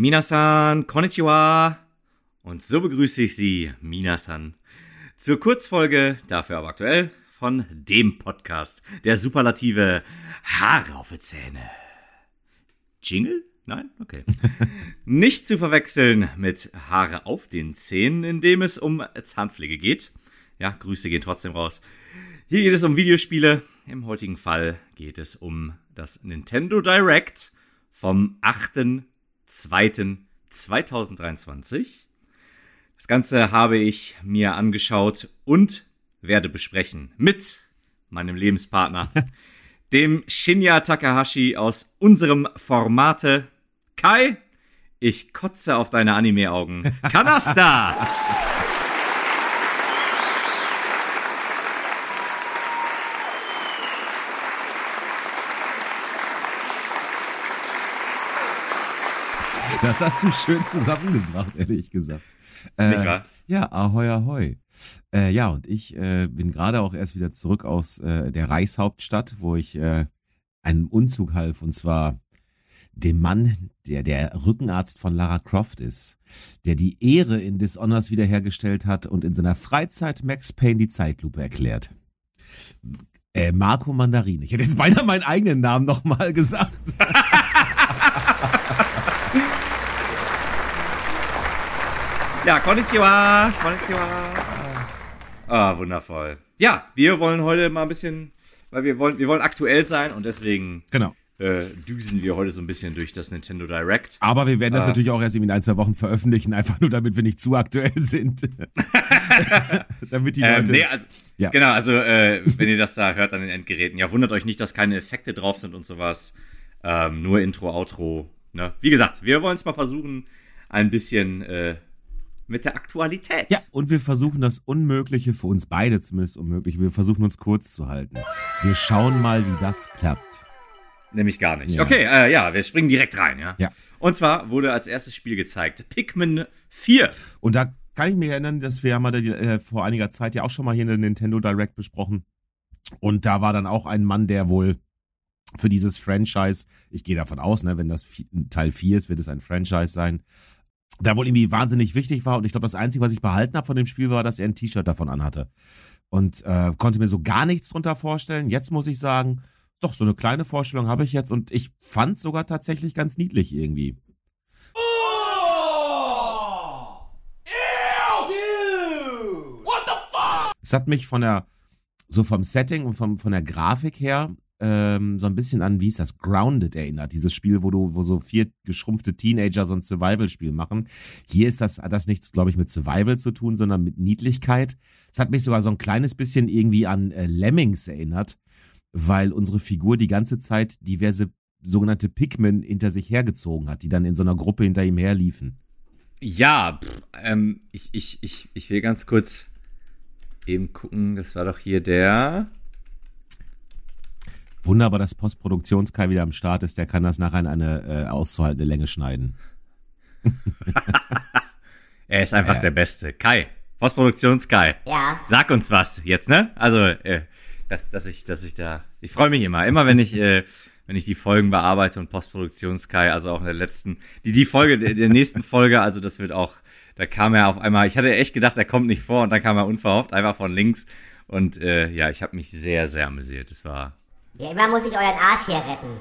Minasan, konnichiwa. Und so begrüße ich Sie, Minasan, zur Kurzfolge, dafür aber aktuell, von dem Podcast, der Superlative Haare auf die Zähne. Jingle? Nein? Okay. Nicht zu verwechseln mit Haare auf den Zähnen, in dem es um Zahnpflege geht. Ja, Grüße gehen trotzdem raus. Hier geht es um Videospiele. Im heutigen Fall geht es um das Nintendo Direct vom 8.2.2023. Das Ganze habe ich mir angeschaut und werde besprechen mit meinem Lebenspartner, dem Shinya Takahashi aus unserem Formate. Kai, ich kotze auf deine Anime-Augen. Kanasta! Das hast du schön zusammengebracht, ehrlich gesagt. Äh, ja, ahoi, ahoi. Äh, ja, und ich äh, bin gerade auch erst wieder zurück aus äh, der Reichshauptstadt, wo ich äh, einen Umzug half, und zwar dem Mann, der der Rückenarzt von Lara Croft ist, der die Ehre in Dishonors wiederhergestellt hat und in seiner Freizeit Max Payne die Zeitlupe erklärt. Äh, Marco Mandarin. Ich hätte jetzt beinahe meinen eigenen Namen nochmal gesagt. Ja, konnichiwa, konnichiwa. Ah, wundervoll. Ja, wir wollen heute mal ein bisschen, weil wir wollen, wir wollen aktuell sein und deswegen genau. äh, düsen wir heute so ein bisschen durch das Nintendo Direct. Aber wir werden das ah. natürlich auch erst in ein, zwei Wochen veröffentlichen, einfach nur damit wir nicht zu aktuell sind. damit die ähm, Leute. Ähm, nee, also, ja. Genau, also äh, wenn ihr das da hört an den Endgeräten, ja, wundert euch nicht, dass keine Effekte drauf sind und sowas. Ähm, nur Intro, Outro. Ne? Wie gesagt, wir wollen es mal versuchen, ein bisschen äh, mit der Aktualität. Ja, und wir versuchen das Unmögliche, für uns beide zumindest unmöglich, wir versuchen uns kurz zu halten. Wir schauen mal, wie das klappt. Nämlich gar nicht. Ja. Okay, äh, ja, wir springen direkt rein, ja. Ja. Und zwar wurde als erstes Spiel gezeigt Pikmin 4. Und da kann ich mich erinnern, dass wir haben äh, vor einiger Zeit ja auch schon mal hier in der Nintendo Direct besprochen. Und da war dann auch ein Mann, der wohl für dieses Franchise, ich gehe davon aus, ne, wenn das Teil 4 ist, wird es ein Franchise sein, da wohl irgendwie wahnsinnig wichtig war. Und ich glaube, das Einzige, was ich behalten habe von dem Spiel, war, dass er ein T-Shirt davon anhatte. Und äh, konnte mir so gar nichts drunter vorstellen. Jetzt muss ich sagen, doch, so eine kleine Vorstellung habe ich jetzt und ich fand es sogar tatsächlich ganz niedlich irgendwie. Oh! Ew! What the fuck? Es hat mich von der, so vom Setting und vom, von der Grafik her ähm, so ein bisschen an, wie ist das, Grounded erinnert. Dieses Spiel, wo du, wo so vier geschrumpfte Teenager so ein Survival-Spiel machen. Hier ist das, hat das nichts, glaube ich, mit Survival zu tun, sondern mit Niedlichkeit. Es hat mich sogar so ein kleines bisschen irgendwie an äh, Lemmings erinnert, weil unsere Figur die ganze Zeit diverse sogenannte Pikmin hinter sich hergezogen hat, die dann in so einer Gruppe hinter ihm herliefen. Ja, pff, ähm, ich, ich, ich, ich will ganz kurz eben gucken, das war doch hier der. Wunderbar, dass Postproduktionskai wieder am Start ist. Der kann das nachher in eine äh, auszuhaltende Länge schneiden. er ist einfach äh. der Beste. Kai, Postproduktionskai. Ja. Sag uns was jetzt, ne? Also, äh, dass, dass ich, dass ich da. Ich freue mich immer. Immer wenn ich, äh, wenn ich die Folgen bearbeite und Postproduktionskai, also auch in der letzten, die, die Folge, der, der nächsten Folge, also das wird auch, da kam er auf einmal, ich hatte echt gedacht, er kommt nicht vor und dann kam er unverhofft, einfach von links. Und äh, ja, ich habe mich sehr, sehr amüsiert. Es war, ja, immer muss ich euren Arsch hier retten.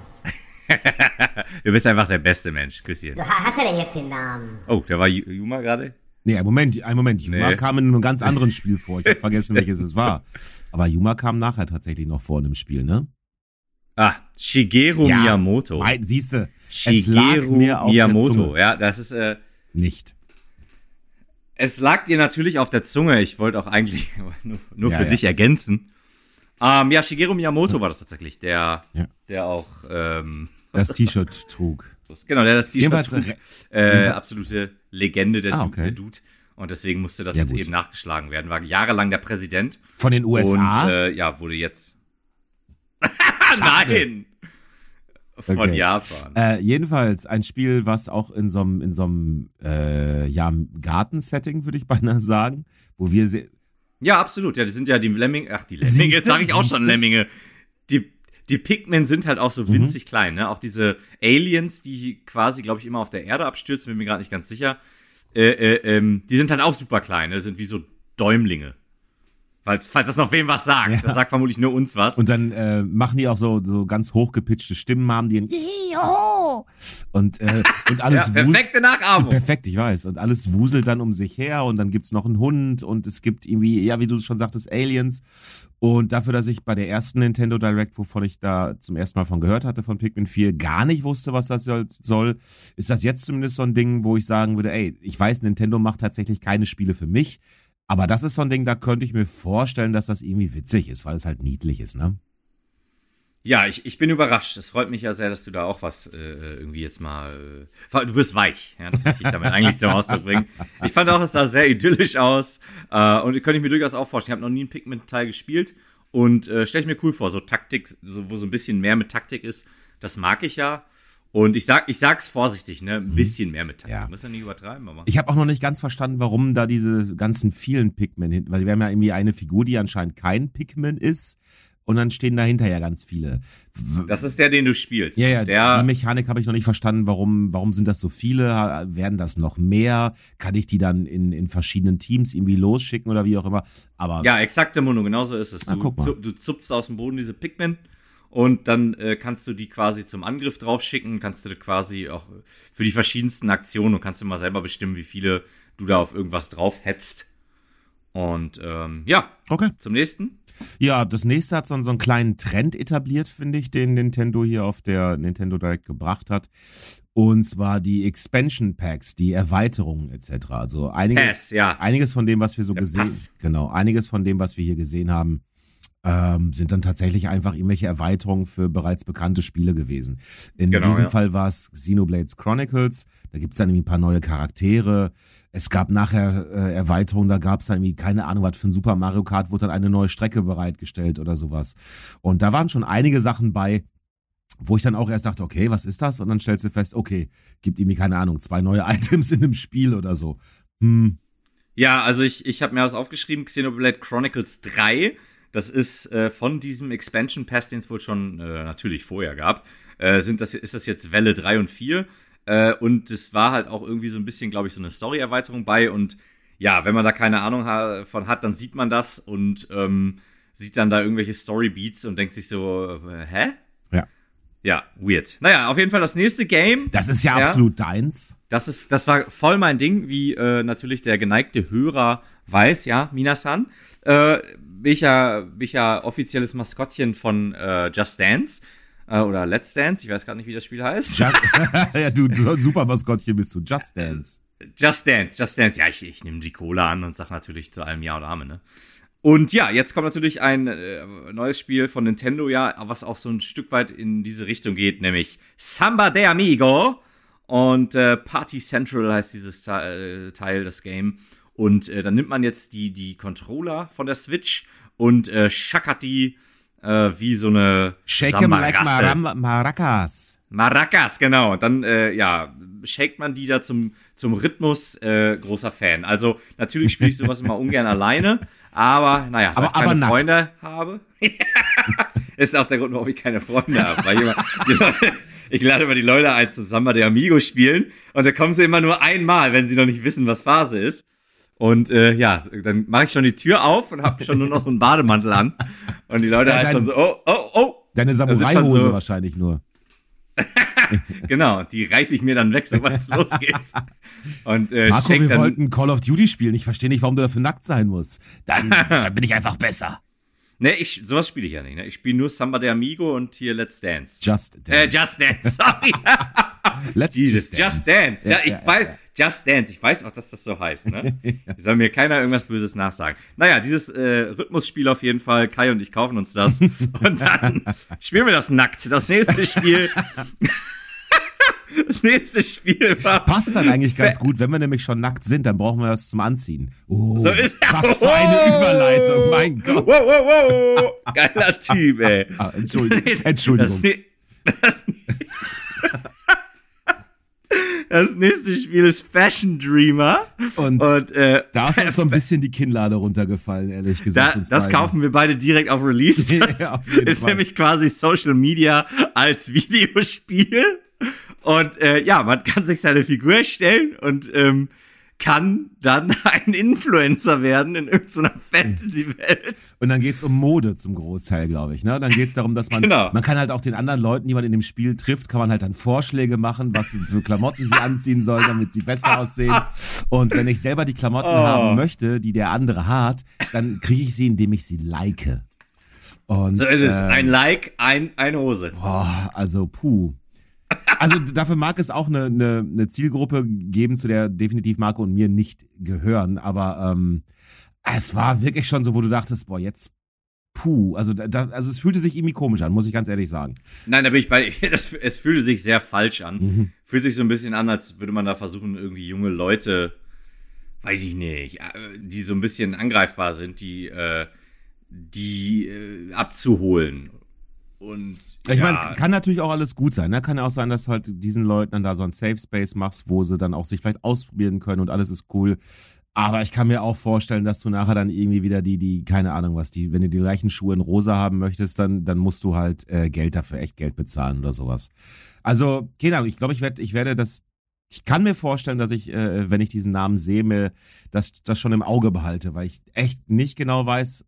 du bist einfach der beste Mensch. Küsschen. So, hast du denn jetzt den Namen? Oh, der war Juma gerade? Nee, ein Moment, ein Moment. Juma nee. kam in einem ganz anderen Spiel vor. Ich habe vergessen, welches es war. Aber Juma kam nachher tatsächlich noch vor in dem Spiel, ne? Ah, Shigeru ja, Miyamoto. Siehst du, Shigeru Miyamoto. Ja, das ist äh, nicht. Es lag dir natürlich auf der Zunge. Ich wollte auch eigentlich nur, nur ja, für ja. dich ergänzen. Ähm, ja, Shigeru Miyamoto war das tatsächlich, der, ja. der auch ähm, das T-Shirt trug. Genau, der das T-Shirt trug. Äh, absolute Legende, der, ah, okay. der, Dude. Und deswegen musste das ja, jetzt gut. eben nachgeschlagen werden. War jahrelang der Präsident. Von den USA? Und äh, ja, wurde jetzt. Nein! Von okay. Japan. Äh, jedenfalls ein Spiel, was auch in so einem in so einem äh, ja, Gartensetting, würde ich beinahe sagen, wo wir ja, absolut. Ja, die sind ja die Lemminge. Ach, die Lemminge. Jetzt sage ich auch schon Lemminge. Die, die Pikmin sind halt auch so Mhm. winzig klein, ne? Auch diese Aliens, die quasi, glaube ich, immer auf der Erde abstürzen, bin mir gerade nicht ganz sicher. Äh, äh, ähm, die sind halt auch super klein, ne? Sind wie so Däumlinge. Falls, falls das noch wem was sagt. Ja. Das sagt vermutlich nur uns was. Und dann äh, machen die auch so, so ganz hochgepitchte Stimmen, haben die ein Und, äh, und alles ja, wuselt. perfekte Nachahmung. Perfekt, ich weiß. Und alles wuselt dann um sich her und dann gibt's noch einen Hund und es gibt irgendwie, ja, wie du schon sagtest, Aliens. Und dafür, dass ich bei der ersten Nintendo Direct, wovon ich da zum ersten Mal von gehört hatte, von Pikmin 4, gar nicht wusste, was das soll- soll, ist das jetzt zumindest so ein Ding, wo ich sagen würde, ey, ich weiß, Nintendo macht tatsächlich keine Spiele für mich. Aber das ist so ein Ding, da könnte ich mir vorstellen, dass das irgendwie witzig ist, weil es halt niedlich ist, ne? Ja, ich, ich bin überrascht. Es freut mich ja sehr, dass du da auch was äh, irgendwie jetzt mal. Äh, du wirst weich. Ja, das möchte ich damit eigentlich zum Ausdruck bringen. Ich fand auch, es sah sehr idyllisch aus. Äh, und könnte ich mir durchaus auch vorstellen. Ich habe noch nie einen Pikmin-Teil gespielt. Und äh, stelle ich mir cool vor. So Taktik, so, wo so ein bisschen mehr mit Taktik ist. Das mag ich ja. Und ich sag, ich sag's vorsichtig, ne? Ein bisschen mehr mit Taktik. Ja. Muss ja nicht übertreiben, aber. Ich habe auch noch nicht ganz verstanden, warum da diese ganzen vielen Pikmin hinten, weil wir haben ja irgendwie eine Figur, die anscheinend kein Pikmin ist. Und dann stehen dahinter ja ganz viele. Das ist der, den du spielst. Ja, ja, der, die Mechanik habe ich noch nicht verstanden. Warum, warum sind das so viele? Werden das noch mehr? Kann ich die dann in, in verschiedenen Teams irgendwie losschicken oder wie auch immer? Aber Ja, exakte Mono, genau so ist es. Ah, Du, guck mal. zu, du zupfst aus dem Boden diese Pikmin und dann äh, kannst du die quasi zum Angriff draufschicken, kannst du quasi auch für die verschiedensten Aktionen und kannst du mal selber bestimmen, wie viele du da auf irgendwas drauf hetzt. Und ähm, ja, okay. zum nächsten. Ja, das nächste hat so, so einen kleinen Trend etabliert, finde ich, den Nintendo hier auf der Nintendo Direct gebracht hat. Und zwar die Expansion Packs, die Erweiterungen etc. Also einige, Pass, ja. einiges von dem, was wir so gesehen, genau, einiges von dem, was wir hier gesehen haben, ähm, sind dann tatsächlich einfach irgendwelche Erweiterungen für bereits bekannte Spiele gewesen. In Genau, diesem ja. Fall war es Xenoblades Chronicles. Da gibt's dann irgendwie ein paar neue Charaktere. Es gab nachher äh, Erweiterungen, da gab's dann irgendwie, keine Ahnung, was für ein Super Mario Kart, wurde dann eine neue Strecke bereitgestellt oder sowas. Und da waren schon einige Sachen bei, wo ich dann auch erst dachte, okay, was ist das? Und dann stellst du fest, okay, gibt irgendwie, keine Ahnung, zwei neue Items in einem Spiel oder so. Hm, Ja, also ich, ich habe mir das aufgeschrieben, Xenoblade Chronicles 3. Das ist äh, von diesem Expansion Pass, den es wohl schon äh, natürlich vorher gab, äh, sind das, ist das jetzt Welle 3 und 4. Äh, und es war halt auch irgendwie so ein bisschen, glaube ich, so eine Story-Erweiterung bei. Und ja, wenn man da keine Ahnung ha von hat, dann sieht man das und ähm, sieht dann da irgendwelche Story-Beats und denkt sich so, äh, hä? Ja. Ja, weird. Naja, auf jeden Fall das nächste Game. das ist ja, Ja. absolut deins. Das ist, das war voll mein Ding, wie äh, natürlich der geneigte Hörer weiß, ja, Minasan. Äh, bin ich ja, bin ich ja offizielles Maskottchen von äh, Just Dance äh, oder Let's Dance. Ich weiß gar nicht, wie das Spiel heißt. Ju ja, du, du so ein Supermaskottchen bist du. Just Dance. Just Dance, Just Dance. Ja, ich, ich nehme die Cola an und sag natürlich zu allem Ja und Amen, ne? Und ja, jetzt kommt natürlich ein äh, neues Spiel von Nintendo, ja, was auch so ein Stück weit in diese Richtung geht, nämlich Samba de Amigo. Und äh, Party Central heißt dieses äh, Teil, das Game. Und äh, dann nimmt man jetzt die, die Controller von der Switch und äh, schackert die äh, wie so eine Shake 'em like. Maram Maracas. Maracas, genau. Und dann, äh, ja, shakt man die da zum, zum Rhythmus, äh, großer Fan. Also, natürlich spiele ich sowas immer ungern alleine, aber, naja, Aber- weil ich keine nackt. Freunde habe. ist auch der Grund, warum ich keine Freunde habe. Weil jemand, ich lade immer die Leute ein zum Samba de Amigo spielen und da kommen sie immer nur einmal, wenn sie noch nicht wissen, was Phase ist. Und äh, ja, dann mache ich schon die Tür auf und habe schon nur noch so einen Bademantel an. Und die Leute Ja, halt schon so, oh, oh, oh, Deine Samurai-Hose so- wahrscheinlich nur. Genau, die reiße ich mir dann weg, sobald es losgeht. Und äh, Marco, wir dann, wollten Call of Duty spielen. Ich verstehe nicht, warum du dafür nackt sein musst. Dann, dann bin ich einfach besser. Ne, ich, sowas spiele ich ja nicht. Ne? Ich spiele nur Samba de Amigo und hier Let's Dance. Just Dance. Äh, Just Dance, sorry. Let's Jesus, Just Dance. Ja, Ja, ich ja, weiß. Just Dance. Ich weiß auch, dass das so heißt. Ne? Soll mir keiner irgendwas Böses nachsagen. Naja, dieses äh, Rhythmusspiel auf jeden Fall. Kai und ich kaufen uns das. und dann spielen wir das nackt. Das nächste Spiel. das nächste Spiel war. Passt dann eigentlich ganz gut, wenn wir nämlich schon nackt sind, dann brauchen wir das zum Anziehen. Oh, So ist was für eine Überleitung, mein Gott. Wow, wow, wow. Geiler Typ, ey. Ah, Entschuldigung. Entschuldigung. Das, das, Das nächste Spiel ist Fashion Dreamer. Und, Und äh, da ist uns so ein bisschen die Kinnlade runtergefallen, ehrlich gesagt. da, das beiden. kaufen wir beide direkt auf Release. Das Ja, auf ist Fall. nämlich quasi Social Media als Videospiel. Und äh, ja, man kann sich seine Figur erstellen und ähm, kann dann ein Influencer werden in irgendeiner Fantasy-Welt. Und dann geht's um Mode zum Großteil, glaube ich. Ne? Dann geht's darum, dass man, Genau. man kann halt auch den anderen Leuten, die man in dem Spiel trifft, kann man halt dann Vorschläge machen, was für Klamotten sie anziehen sollen, damit sie besser aussehen. Und wenn ich selber die Klamotten Oh. haben möchte, die der andere hat, dann kriege ich sie, indem ich sie like. Und, So ist es. äh, Ein Like, ein, eine Hose. Boah, also puh. Also dafür mag es auch eine, eine, eine Zielgruppe geben, zu der definitiv Marco und mir nicht gehören. Aber ähm, es war wirklich schon so, wo du dachtest, boah, jetzt puh. Also, da, also es fühlte sich irgendwie komisch an, muss ich ganz ehrlich sagen. Nein, da bin ich bei. Das, es fühlte sich sehr falsch an. Mhm. Fühlt sich so ein bisschen an, als würde man da versuchen, irgendwie junge Leute, weiß ich nicht, äh, die so ein bisschen angreifbar sind, die, äh, die äh, abzuholen. Und Ich ja, meine, kann natürlich auch alles gut sein. Ne? Kann ja auch sein, dass du halt diesen Leuten dann da so ein Safe Space machst, wo sie dann auch sich vielleicht ausprobieren können und alles ist cool. Aber ich kann mir auch vorstellen, dass du nachher dann irgendwie wieder die, die, keine Ahnung was, die, wenn du die gleichen Schuhe in rosa haben möchtest, dann, dann musst du halt äh, Geld dafür, echt Geld bezahlen oder sowas. Also, keine Ahnung, ich glaube, ich werde, ich werde das, ich kann mir vorstellen, dass ich, äh, wenn ich diesen Namen sehe, mir das, das schon im Auge behalte, weil ich echt nicht genau weiß,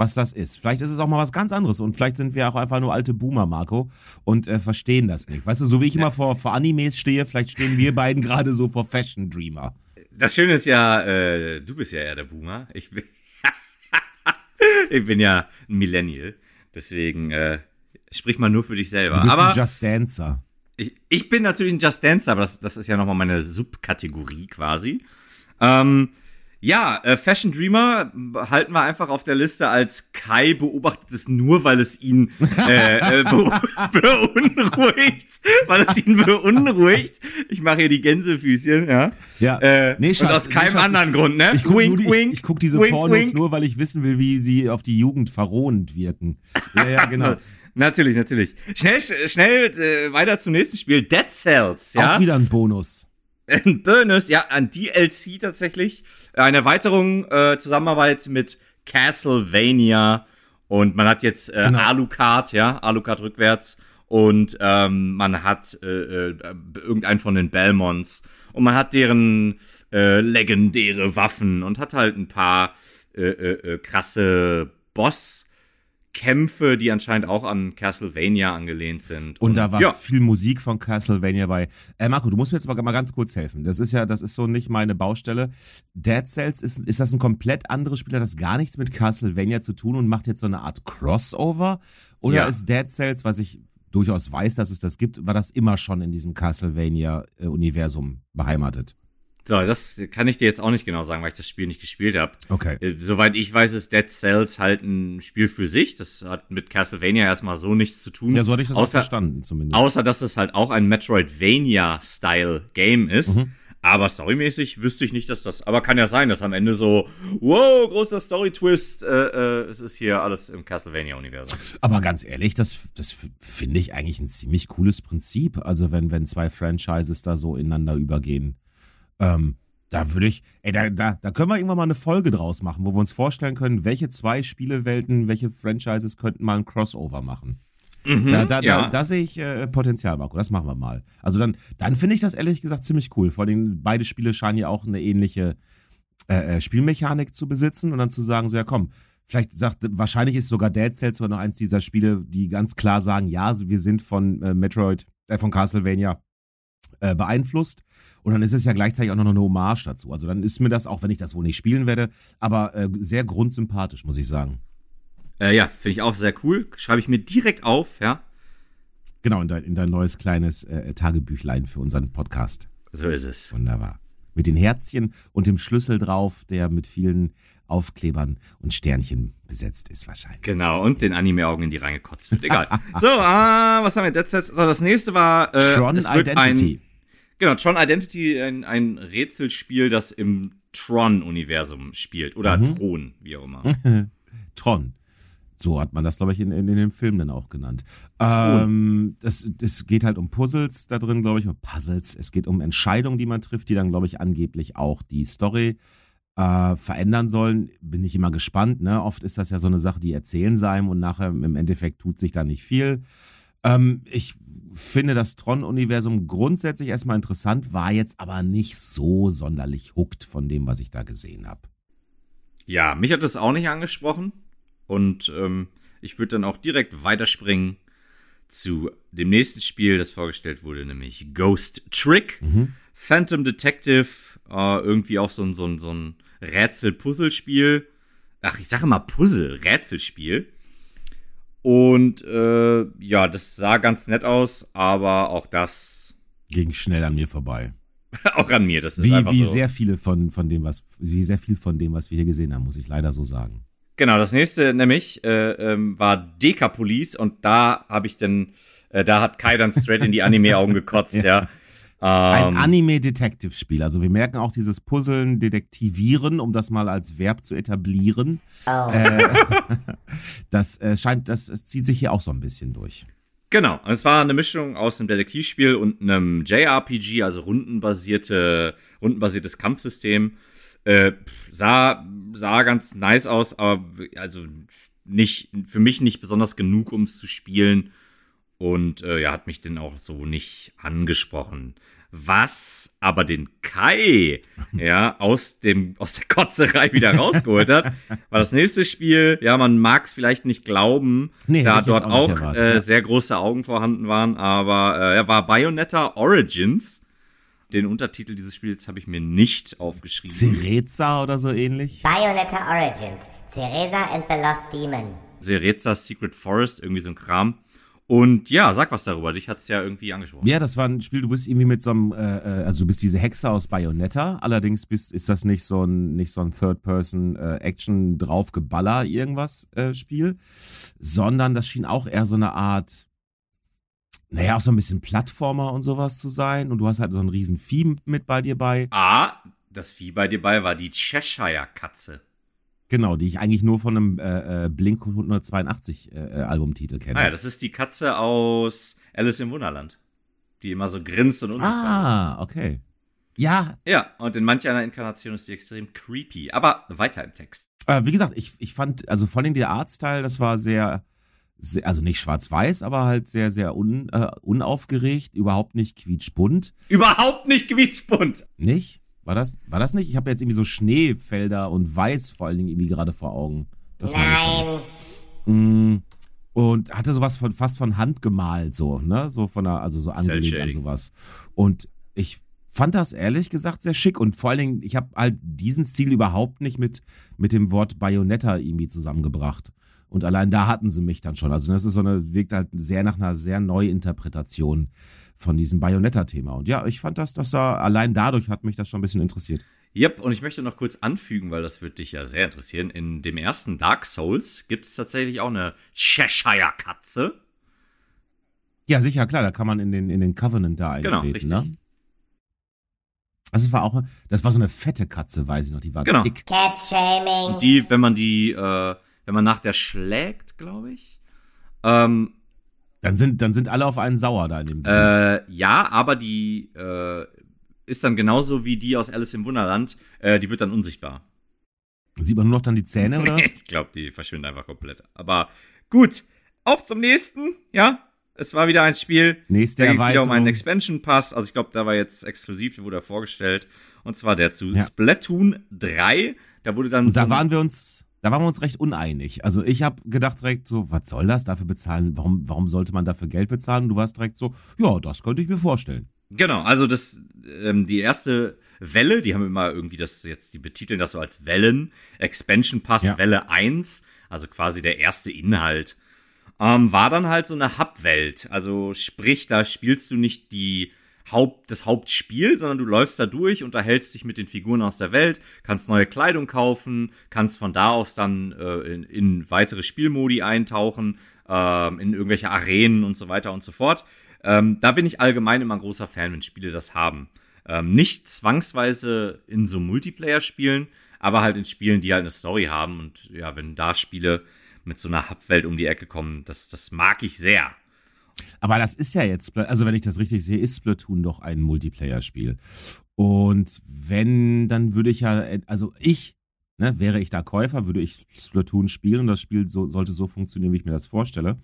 was das ist. Vielleicht ist es auch mal was ganz anderes und vielleicht sind wir auch einfach nur alte Boomer, Marco, und äh, verstehen das nicht. Weißt du, so wie ich immer vor, vor Animes stehe, vielleicht stehen wir beiden gerade so vor Fashion Dreamer. Das Schöne ist ja, äh, du bist ja eher der Boomer. Ich bin, ich bin ja ein Millennial. Deswegen äh, sprich mal nur für dich selber. Du bist aber ein Just Dancer. ich, ich bin natürlich ein Just Dancer, aber das, das ist ja nochmal meine Subkategorie quasi. Ähm, ja, äh, Fashion Dreamer halten wir einfach auf der Liste als Kai beobachtet es nur, weil es ihn äh, äh, be beunruhigt. Weil es ihn beunruhigt. Ich mache hier die Gänsefüßchen, ja. Ja. Äh, Nee, Schatz, und aus nee, keinem Schatz, anderen ich- Grund, ne? Ich gucke wink, die, wink, ich, ich guck diese wink, Pornos wink. nur, weil ich wissen will, wie sie auf die Jugend verrohend wirken. Ja, ja, genau. Natürlich, natürlich. Schnell, schnell äh, weiter zum nächsten Spiel. Dead Cells, ja. Auch wieder ein Bonus. Ein Bonus, ja, ein DLC tatsächlich. Eine Erweiterung, äh, Zusammenarbeit mit Castlevania. Und man hat jetzt äh, Genau. Alucard, ja, Alucard rückwärts. Und ähm, man hat äh, äh, irgendeinen von den Belmonts. Und man hat deren äh, legendäre Waffen und hat halt ein paar äh, äh, Bosskämpfe, die anscheinend auch an Castlevania angelehnt sind. Und da war ja, viel Musik von Castlevania bei. Äh, Marco, du musst mir jetzt mal, mal ganz kurz helfen. Das ist ja, das ist so nicht meine Baustelle. Dead Cells, ist, ist das ein komplett anderes Spiel, hat das gar nichts mit Castlevania zu tun und macht jetzt so eine Art Crossover? Oder Ja. ist Dead Cells, was ich durchaus weiß, dass es das gibt, war das immer schon in diesem Castlevania-Universum beheimatet? So, das kann ich dir jetzt auch nicht genau sagen, weil ich das Spiel nicht gespielt habe. Okay. Äh, Soweit ich weiß, ist Dead Cells halt ein Spiel für sich. Das hat mit Castlevania erstmal so nichts zu tun. Ja, so hatte ich das auch außer, verstanden, zumindest. Außer, dass es halt auch ein Metroidvania-Style-Game ist. Mhm. Aber storymäßig wüsste ich nicht, dass das. Aber kann ja sein, dass am Ende so, wow, großer Story-Twist, äh, äh, es ist hier alles im Castlevania-Universum. Aber ganz ehrlich, das, das finde ich eigentlich ein ziemlich cooles Prinzip. Also wenn, wenn zwei Franchises da so ineinander übergehen. Ähm, da würde ich, ey, da, da, da können wir irgendwann mal eine Folge draus machen, wo wir uns vorstellen können, welche zwei Spielewelten, welche Franchises könnten mal ein Crossover machen. Mhm, Da, da, ja. da, da sehe ich äh, Potenzial, Marco. Das machen wir mal. Also dann, dann finde ich das ehrlich gesagt ziemlich cool. Vor allem beide Spiele scheinen ja auch eine ähnliche äh, äh, Spielmechanik zu besitzen und dann zu sagen, so ja komm, vielleicht sagt, wahrscheinlich ist sogar Dead Cells sogar noch eins dieser Spiele, die ganz klar sagen, ja, wir sind von äh, Metroid, äh, von Castlevania äh, beeinflusst. Und dann ist es ja gleichzeitig auch noch eine Hommage dazu. Also dann ist mir das, auch wenn ich das wohl nicht spielen werde, aber äh, sehr grundsympathisch, muss ich sagen. Äh, ja, finde ich auch sehr cool. Schreibe ich mir direkt auf, ja. Genau, in dein, in dein neues kleines äh, Tagebüchlein für unseren Podcast. So ist es. Wunderbar. Mit den Herzchen und dem Schlüssel drauf, der mit vielen Aufklebern und Sternchen besetzt ist wahrscheinlich. Genau, und den Anime-Augen in die reingekotzt wird. Egal. so, äh, was haben wir? Cells. So, das nächste war. Äh, Tron Identity. Ein, genau, Tron Identity, ein, ein Rätselspiel, das im Tron-Universum spielt. Oder Mhm. Thron, wie auch immer. Tron. So hat man das, glaube ich, in, in, in dem Film dann auch genannt. Ähm, das, das geht halt um Puzzles da drin, glaube ich, um Puzzles. Es geht um Entscheidungen, die man trifft, die dann, glaube ich, angeblich auch die Story äh, verändern sollen. Bin ich immer gespannt. Ne? Oft ist das ja so eine Sache, die erzählen sie einem und nachher im Endeffekt tut sich da nicht viel. Ähm, ich finde das Tron-Universum grundsätzlich erstmal interessant, war jetzt aber nicht so sonderlich hooked von dem, was ich da gesehen habe. Ja, mich hat das auch nicht angesprochen. Und ähm, ich würde dann auch direkt weiterspringen zu dem nächsten Spiel, das vorgestellt wurde, nämlich Ghost Trick. Mhm. Phantom Detective, äh, irgendwie auch so ein, so ein, so ein Rätsel-Puzzle-Spiel. Ach, ich sage mal Puzzle, Rätselspiel. Und äh, ja, das sah ganz nett aus, aber auch das Ging schnell an mir vorbei. auch an mir. Das ist Wie, einfach wie so. sehr viele von, von dem, was, wie sehr viel von dem, was wir hier gesehen haben, muss ich leider so sagen. Genau, das nächste nämlich äh, ähm, war Deka-Police und da habe ich dann, äh, da hat Kai dann straight in die Anime-Augen gekotzt, ja. Ein Ähm, Anime-Detective-Spiel. Also wir merken auch dieses Puzzeln, Detektivieren, um das mal als Verb zu etablieren. Oh. Äh, das äh, scheint, das, es zieht sich hier auch so ein bisschen durch. Genau, und es war eine Mischung aus einem Detektivspiel und einem JRPG, also rundenbasierte, rundenbasiertes Kampfsystem. Äh, sah, sah ganz nice aus, aber also nicht, für mich nicht besonders genug, um es zu spielen. Und äh, ja, hat mich dann auch so nicht angesprochen. Was aber den Kai ja aus dem aus der Kotzerei wieder rausgeholt hat, war das nächste Spiel. Ja, man mag es vielleicht nicht glauben, Nee, da dort auch auch erwartet, äh, ja. sehr große Augen vorhanden waren, aber äh, er war Bayonetta Origins. Den Untertitel dieses Spiels habe ich mir nicht aufgeschrieben. Cereza oder so ähnlich. Bayonetta Origins. Cereza and the Lost Demon. Serezas Secret Forest, irgendwie so ein Kram. Und ja, sag was darüber. Dich hat es ja irgendwie angesprochen. Ja, das war ein Spiel, du bist irgendwie mit so einem, äh, äh, also du bist diese Hexe aus Bayonetta, allerdings bist, ist das nicht so ein, nicht so ein Third-Person-Action draufgeballer irgendwas äh, Spiel, sondern das schien auch eher so eine Art, naja, auch so ein bisschen Plattformer und sowas zu sein und du hast halt so ein riesen Vieh mit bei dir bei. Ah, das Vieh bei dir bei war die Cheshire-Katze. Genau, die ich eigentlich nur von einem äh, äh, Blink 182 äh, äh, Albumtitel kenne. Naja, das ist die Katze aus Alice im Wunderland. Die immer so grinst und ah, okay. Ja. Ja, und in manch einer Inkarnation ist die extrem creepy. Aber weiter im Text. Äh, wie gesagt, ich, ich fand, also vor allem der Artstyle, das war sehr, sehr also nicht schwarz-weiß, aber halt sehr, sehr un, äh, unaufgeregt, überhaupt nicht quietschbunt. Überhaupt nicht quietschbunt. Nicht? War das, war das nicht? Ich habe jetzt irgendwie so Schneefelder und Weiß vor allen Dingen irgendwie gerade vor Augen. Das meine ich damit. Mm, Und hatte sowas von, fast von Hand gemalt, so, ne? So von der, also so angelegt an sowas. Und ich fand das ehrlich gesagt sehr schick und vor allen Dingen, ich habe halt diesen Stil überhaupt nicht mit, mit dem Wort Bayonetta irgendwie zusammengebracht. Und allein da hatten sie mich dann schon. Also das ist so eine, wirkt halt sehr nach einer sehr Neuinterpretation von diesem Bayonetta-Thema. Und ja, ich fand das, das war, allein dadurch hat mich das schon ein bisschen interessiert. Yep, und ich möchte noch kurz anfügen, weil das wird dich ja sehr interessieren. In dem ersten Dark Souls gibt es tatsächlich auch eine Cheshire-Katze. Ja, sicher, klar, da kann man in den, in den Covenant da Genau, eintreten, richtig. ne? Also es war auch, das war so eine fette Katze, weiß ich noch, die war Genau. dick. Cat-Shaming. Und die, wenn man die, äh, wenn man nach der schlägt, glaube ich. Ähm, Dann sind, dann sind alle auf einen sauer da in dem Gebiet. äh, ja, aber die äh, ist dann genauso wie die aus Alice im Wunderland. Äh, die wird dann unsichtbar. Sieht man nur noch dann die Zähne oder was? ich glaube, die verschwinden einfach komplett. Aber gut, auf zum nächsten. Ja, es war wieder ein Spiel. Nächste Da es wieder um Erweiterung. einen Expansion Pass. Also ich glaube, da war jetzt exklusiv, der wurde er vorgestellt. Und zwar der zu Ja. Splatoon 3. Da wurde dann Und da so- waren wir uns, da waren wir uns recht uneinig. Also ich habe gedacht direkt so, was soll das dafür bezahlen? Warum, warum sollte man dafür Geld bezahlen? Und du warst direkt so, ja, das könnte ich mir vorstellen. Genau, also das, ähm, die erste Welle, die haben immer irgendwie das jetzt, die betiteln das so als Wellen, Expansion Pass Ja. Welle 1, also quasi der erste Inhalt, ähm, war dann halt so eine Hub-Welt. Also sprich, da spielst du nicht die Haupt, das Hauptspiel, sondern du läufst da durch, unterhältst dich mit den Figuren aus der Welt, kannst neue Kleidung kaufen, kannst von da aus dann äh, in, in weitere Spielmodi eintauchen, ähm, in irgendwelche Arenen und so weiter und so fort. Ähm, da bin ich allgemein immer ein großer Fan, wenn Spiele das haben. Ähm, nicht zwangsweise in so Multiplayer-Spielen, aber halt in Spielen, die halt eine Story haben. Und ja, wenn da Spiele mit so einer Hubwelt um die Ecke kommen. Das, das mag ich sehr. Aber das ist ja jetzt, also wenn ich das richtig sehe, ist Splatoon doch ein Multiplayer-Spiel. Und wenn, dann würde ich ja, also ich, ne, wäre ich da Käufer, würde ich Splatoon spielen und das Spiel so, sollte so funktionieren, wie ich mir das vorstelle.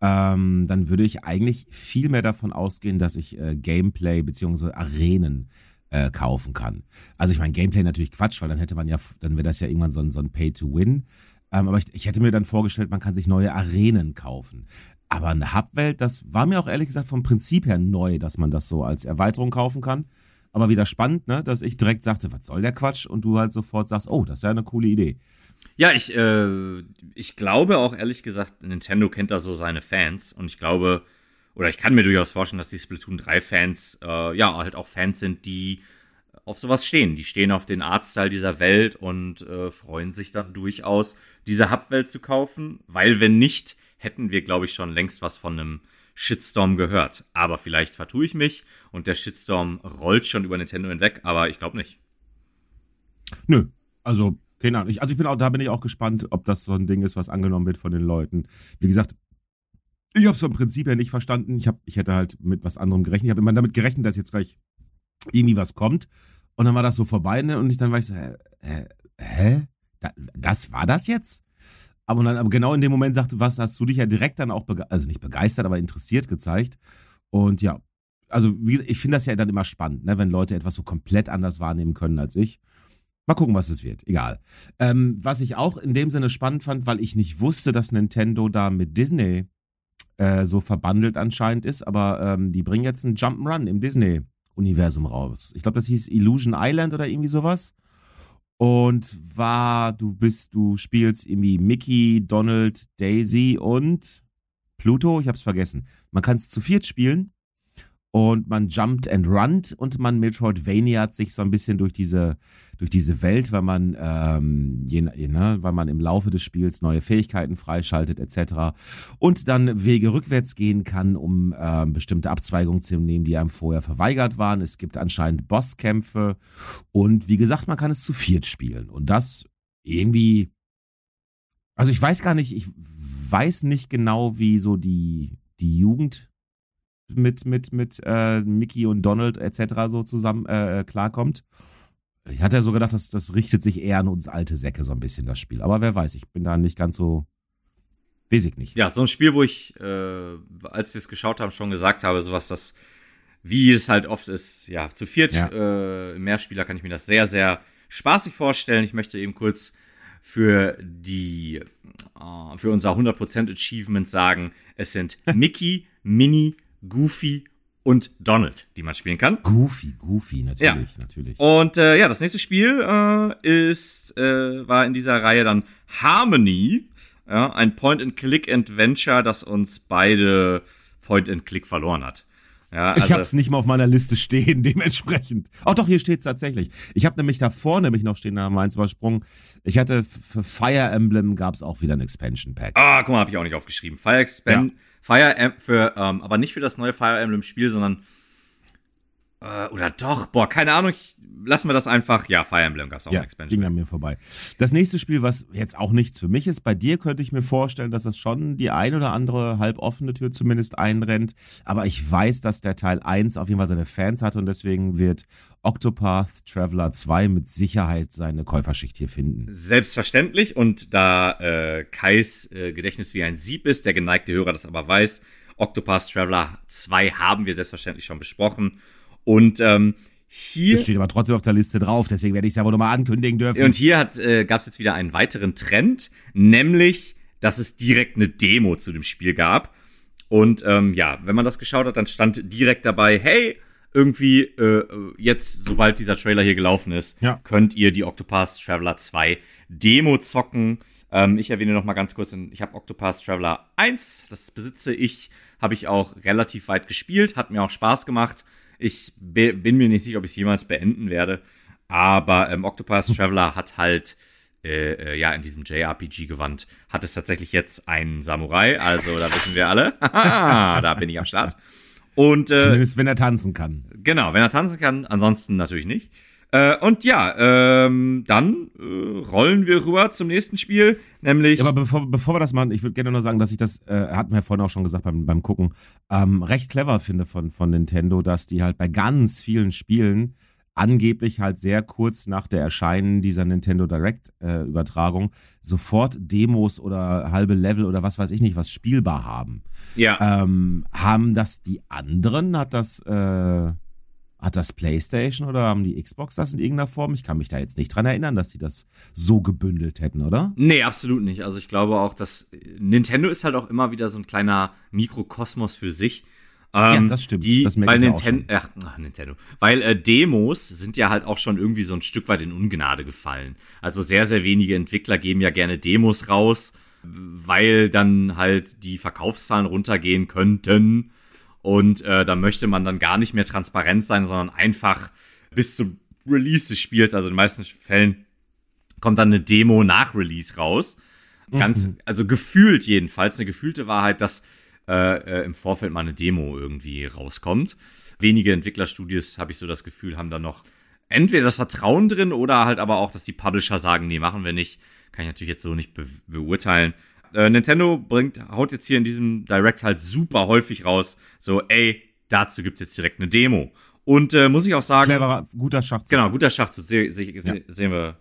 Ähm, dann würde ich eigentlich viel mehr davon ausgehen, dass ich äh, Gameplay bzw. Arenen äh, kaufen kann. Also ich meine, Gameplay natürlich Quatsch, weil dann hätte man ja, dann wäre das ja irgendwann so ein, so ein Pay-to-Win. Ähm, aber ich, ich hätte mir dann vorgestellt, man kann sich neue Arenen kaufen. Aber eine Hubwelt, das war mir auch ehrlich gesagt vom Prinzip her neu, dass man das so als Erweiterung kaufen kann. Aber wieder spannend, ne, dass ich direkt sagte, was soll der Quatsch? Und du halt sofort sagst, oh, das ist ja eine coole Idee. Ja, ich, äh, ich glaube auch ehrlich gesagt, Nintendo kennt da so seine Fans und ich glaube, oder ich kann mir durchaus vorstellen, dass die Splatoon 3 Fans, äh, ja, halt auch Fans sind, die auf sowas stehen. Die stehen auf den Artstyle dieser Welt und äh, freuen sich dann durchaus, diese Hubwelt zu kaufen, weil wenn nicht, hätten wir, glaube ich, schon längst was von einem Shitstorm gehört. Aber vielleicht vertue ich mich und der Shitstorm rollt schon über Nintendo hinweg, aber ich glaube nicht. Nö, also keine Ahnung. Also ich bin auch, da bin ich auch gespannt, ob das so ein Ding ist, was angenommen wird von den Leuten. Wie gesagt, ich habe es vom Prinzip her nicht verstanden. Ich, hab, ich hätte halt mit was anderem gerechnet. Ich habe immer damit gerechnet, dass jetzt gleich irgendwie was kommt. Und dann war das so vorbei ne? und ich dann war ich so, hä? hä? das war das jetzt? Aber, dann, aber genau in dem Moment sagte, was hast du dich ja direkt dann auch, also nicht begeistert, aber interessiert gezeigt. Und ja, also wie, ich finde das ja dann immer spannend, ne, wenn Leute etwas so komplett anders wahrnehmen können als ich. Mal gucken, was es wird. Egal. Ähm, was ich auch in dem Sinne spannend fand, weil ich nicht wusste, dass Nintendo da mit Disney äh, so verbandelt anscheinend ist, aber ähm, die bringen jetzt einen Jump'n'Run im Disney-Universum raus. Ich glaube, das hieß Illusion Island oder irgendwie sowas. Und war, du bist, du spielst irgendwie Mickey, Donald, Daisy und Pluto, ich hab's vergessen. Man kann es zu viert spielen und man jumpt and runnt und man Metroidvaniat sich so ein bisschen durch diese, durch diese Welt, weil man, ähm, je, ne, weil man im Laufe des Spiels neue Fähigkeiten freischaltet etc. Und dann Wege rückwärts gehen kann, um ähm, bestimmte Abzweigungen zu nehmen, die einem vorher verweigert waren. Es gibt anscheinend Bosskämpfe und wie gesagt, man kann es zu viert spielen. Und das irgendwie, also ich weiß gar nicht, ich weiß nicht genau, wie so die, die Jugend mit, mit, mit äh, Mickey und Donald etc. so zusammen äh, äh, klarkommt. Ich hatte ja so gedacht, das, das richtet sich eher an uns alte Säcke so ein bisschen, das Spiel. Aber wer weiß, ich bin da nicht ganz so. Weiß ich nicht. Ja, so ein Spiel, wo ich, äh, als wir es geschaut haben, schon gesagt habe, sowas, das, wie es halt oft ist, ja, zu viert, ja. äh, Mehrspieler kann ich mir das sehr, sehr spaßig vorstellen. Ich möchte eben kurz für die, äh, für unser 100% Achievement sagen, es sind Mickey, Minnie, Goofy und Donald, die man spielen kann. Goofy, Goofy, natürlich, ja. natürlich. Und äh, ja, das nächste Spiel äh, ist, äh, war in dieser Reihe dann Harmony, ja, ein Point-and-Click-Adventure, das uns beide Point-and-Click verloren hat. Ja, also ich habe es nicht mal auf meiner Liste stehen, dementsprechend. Auch doch, hier steht es tatsächlich. Ich habe nämlich da vorne mich noch stehen, da haben wir eins übersprungen. Ich hatte für Fire Emblem gab es auch wieder ein Expansion Pack. Ah, guck mal, habe ich auch nicht aufgeschrieben. Fire Expansion. Ja. Fire Emblem für, ähm, aber nicht für das neue Fire Emblem Spiel, sondern äh, oder doch, boah, keine Ahnung, ich, lassen wir das einfach. Ja, Fire Emblem gab es auch ja, Expansion. Ging an mir vorbei. Das nächste Spiel, was jetzt auch nichts für mich ist, bei dir könnte ich mir vorstellen, dass das schon die ein oder andere halboffene Tür zumindest einrennt. Aber ich weiß, dass der Teil 1 auf jeden Fall seine Fans hatte und deswegen wird Octopath Traveler 2 mit Sicherheit seine Käuferschicht hier finden. Selbstverständlich und da äh, Kais äh, Gedächtnis wie ein Sieb ist, der geneigte Hörer das aber weiß, Octopath Traveler 2 haben wir selbstverständlich schon besprochen. Und ähm, hier. Das steht aber trotzdem auf der Liste drauf, deswegen werde ich es ja wohl nochmal ankündigen dürfen. Und hier äh, gab es jetzt wieder einen weiteren Trend, nämlich, dass es direkt eine Demo zu dem Spiel gab. Und ähm, ja, wenn man das geschaut hat, dann stand direkt dabei, hey, irgendwie äh, jetzt, sobald dieser Trailer hier gelaufen ist, ja. könnt ihr die Octopath Traveler 2 Demo zocken. Ähm, ich erwähne noch mal ganz kurz, ich habe Octopath Traveler 1, das besitze ich, habe ich auch relativ weit gespielt, hat mir auch Spaß gemacht. Ich bin mir nicht sicher, ob ich es jemals beenden werde. Aber ähm, Octopus Traveler hat halt, äh, äh, ja, in diesem JRPG-Gewand, hat es tatsächlich jetzt einen Samurai. Also, da wissen wir alle. da bin ich am Start. Und, äh, Zumindest, wenn er tanzen kann. Genau, wenn er tanzen kann. Ansonsten natürlich nicht. Äh, und ja, ähm, dann äh, rollen wir rüber zum nächsten Spiel, nämlich. Ja, aber bevor, bevor wir das machen, ich würde gerne nur sagen, dass ich das, äh, hatten wir vorhin auch schon gesagt beim, beim Gucken, ähm, recht clever finde von, von Nintendo, dass die halt bei ganz vielen Spielen angeblich halt sehr kurz nach der Erscheinen dieser Nintendo Direct-Übertragung äh, sofort Demos oder halbe Level oder was weiß ich nicht, was spielbar haben. Ja. Ähm, haben das die anderen? Hat das, äh, hat das PlayStation oder haben die Xbox das in irgendeiner Form? Ich kann mich da jetzt nicht dran erinnern, dass sie das so gebündelt hätten, oder? Nee, absolut nicht. Also ich glaube auch, dass Nintendo ist halt auch immer wieder so ein kleiner Mikrokosmos für sich. Ähm, ja, das stimmt. Die, das weil Ninten ach, ach, Nintendo. Weil äh, Demos sind ja halt auch schon irgendwie so ein Stück weit in Ungnade gefallen. Also sehr, sehr wenige Entwickler geben ja gerne Demos raus, weil dann halt die Verkaufszahlen runtergehen könnten. Und äh, da möchte man dann gar nicht mehr transparent sein, sondern einfach bis zum Release des Spiels, also in den meisten Fällen, kommt dann eine Demo nach Release raus. Ganz, mhm. also gefühlt jedenfalls, eine gefühlte Wahrheit, dass äh, äh, im Vorfeld mal eine Demo irgendwie rauskommt. Wenige Entwicklerstudios, habe ich so das Gefühl, haben da noch entweder das Vertrauen drin oder halt aber auch, dass die Publisher sagen, nee, machen wir nicht. Kann ich natürlich jetzt so nicht be beurteilen. Äh, Nintendo bringt, haut jetzt hier in diesem Direct halt super häufig raus, so, ey, dazu gibt es jetzt direkt eine Demo. Und äh, muss ich auch sagen. Cleverer, guter Schachzug. Genau, guter Schachzug. Se, se, se, ja. Sehen wir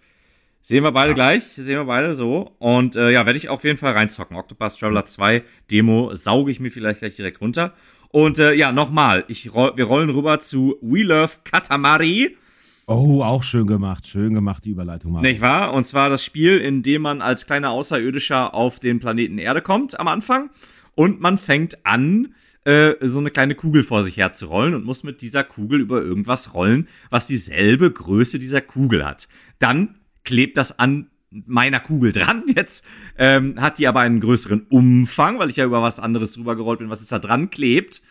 Sehen wir beide ja. gleich, sehen wir beide so. Und äh, ja, werde ich auf jeden Fall reinzocken. Octopus Traveler 2 Demo sauge ich mir vielleicht gleich direkt runter. Und äh, ja, nochmal, roll, wir rollen rüber zu We Love Katamari. Oh, auch schön gemacht, schön gemacht, die Überleitung mal. Nicht wahr? Und zwar das Spiel, in dem man als kleiner Außerirdischer auf den Planeten Erde kommt am Anfang. Und man fängt an, äh, so eine kleine Kugel vor sich her zu rollen und muss mit dieser Kugel über irgendwas rollen, was dieselbe Größe dieser Kugel hat. Dann klebt das an meiner Kugel dran. Jetzt ähm, hat die aber einen größeren Umfang, weil ich ja über was anderes drüber gerollt bin, was jetzt da dran klebt.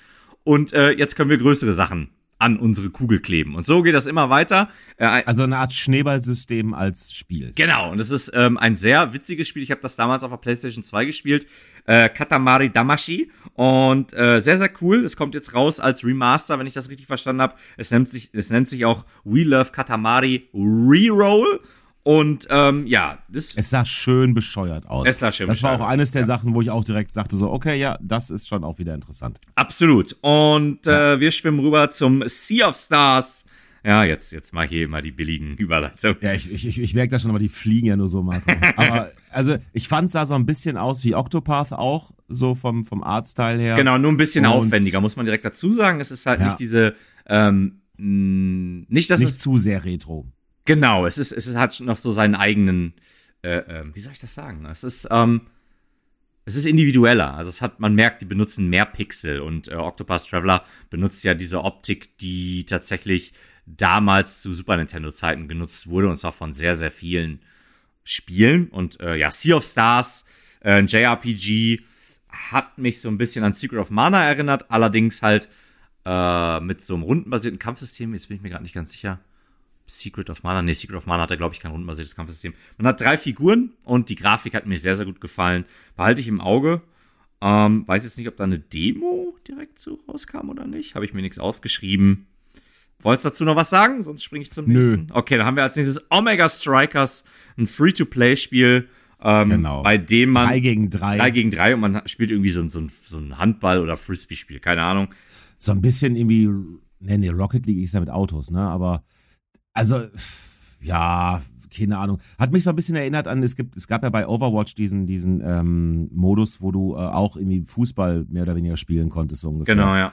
Und äh, jetzt können wir größere Sachen an unsere Kugel kleben. Und so geht das immer weiter. Äh, also eine Art Schneeballsystem als Spiel. Genau, und es ist ähm, ein sehr witziges Spiel. Ich habe das damals auf der PlayStation 2 gespielt. Äh, Katamari Damashi. Und äh, sehr, sehr cool. Es kommt jetzt raus als Remaster, wenn ich das richtig verstanden habe. Es nennt sich, es nennt sich auch We Love Katamari Reroll. Und ähm, ja, das. Es sah schön bescheuert aus. Es sah schön das war auch eines der ja. Sachen, wo ich auch direkt sagte: so, okay, ja, das ist schon auch wieder interessant. Absolut. Und ja. äh, wir schwimmen rüber zum Sea of Stars. Ja, jetzt, jetzt mal hier mal die billigen Überleitungen. Ja, ich, ich, ich merke das schon, aber die fliegen ja nur so, Marco. aber also, ich fand es sah so ein bisschen aus wie Octopath auch, so vom, vom Artstyle her. Genau, nur ein bisschen Und aufwendiger, muss man direkt dazu sagen. Es ist halt ja. nicht diese, ähm, nicht, dass nicht es zu sehr retro. Genau, es ist, es hat noch so seinen eigenen, äh, äh, wie soll ich das sagen? Es ist, ähm, es ist individueller. Also es hat, man merkt, die benutzen mehr Pixel und äh, Octopus Traveler benutzt ja diese Optik, die tatsächlich damals zu Super Nintendo Zeiten genutzt wurde und zwar von sehr, sehr vielen Spielen. Und äh, ja, Sea of Stars, äh, ein JRPG, hat mich so ein bisschen an Secret of Mana erinnert, allerdings halt äh, mit so einem rundenbasierten Kampfsystem. Jetzt bin ich mir gerade nicht ganz sicher. Secret of Mana. Nee, Secret of Mana hat er, glaube ich, kein rundenbasiertes Kampfsystem. Man hat drei Figuren und die Grafik hat mir sehr, sehr gut gefallen. Behalte ich im Auge. Ähm, weiß jetzt nicht, ob da eine Demo direkt so rauskam oder nicht. Habe ich mir nichts aufgeschrieben. Wolltest dazu noch was sagen? Sonst springe ich zum Nö. nächsten. Okay, dann haben wir als nächstes Omega Strikers, ein Free-to-Play-Spiel, ähm, genau. bei dem man. Drei gegen drei. Drei gegen drei und man spielt irgendwie so, so, so ein Handball- oder Frisbee-Spiel, keine Ahnung. So ein bisschen irgendwie, nee, nee, Rocket League ist ja mit Autos, ne? Aber also, ja, keine Ahnung. Hat mich so ein bisschen erinnert an, es gibt, es gab ja bei Overwatch diesen, diesen ähm, Modus, wo du äh, auch irgendwie Fußball mehr oder weniger spielen konntest, so ungefähr. Genau, ja.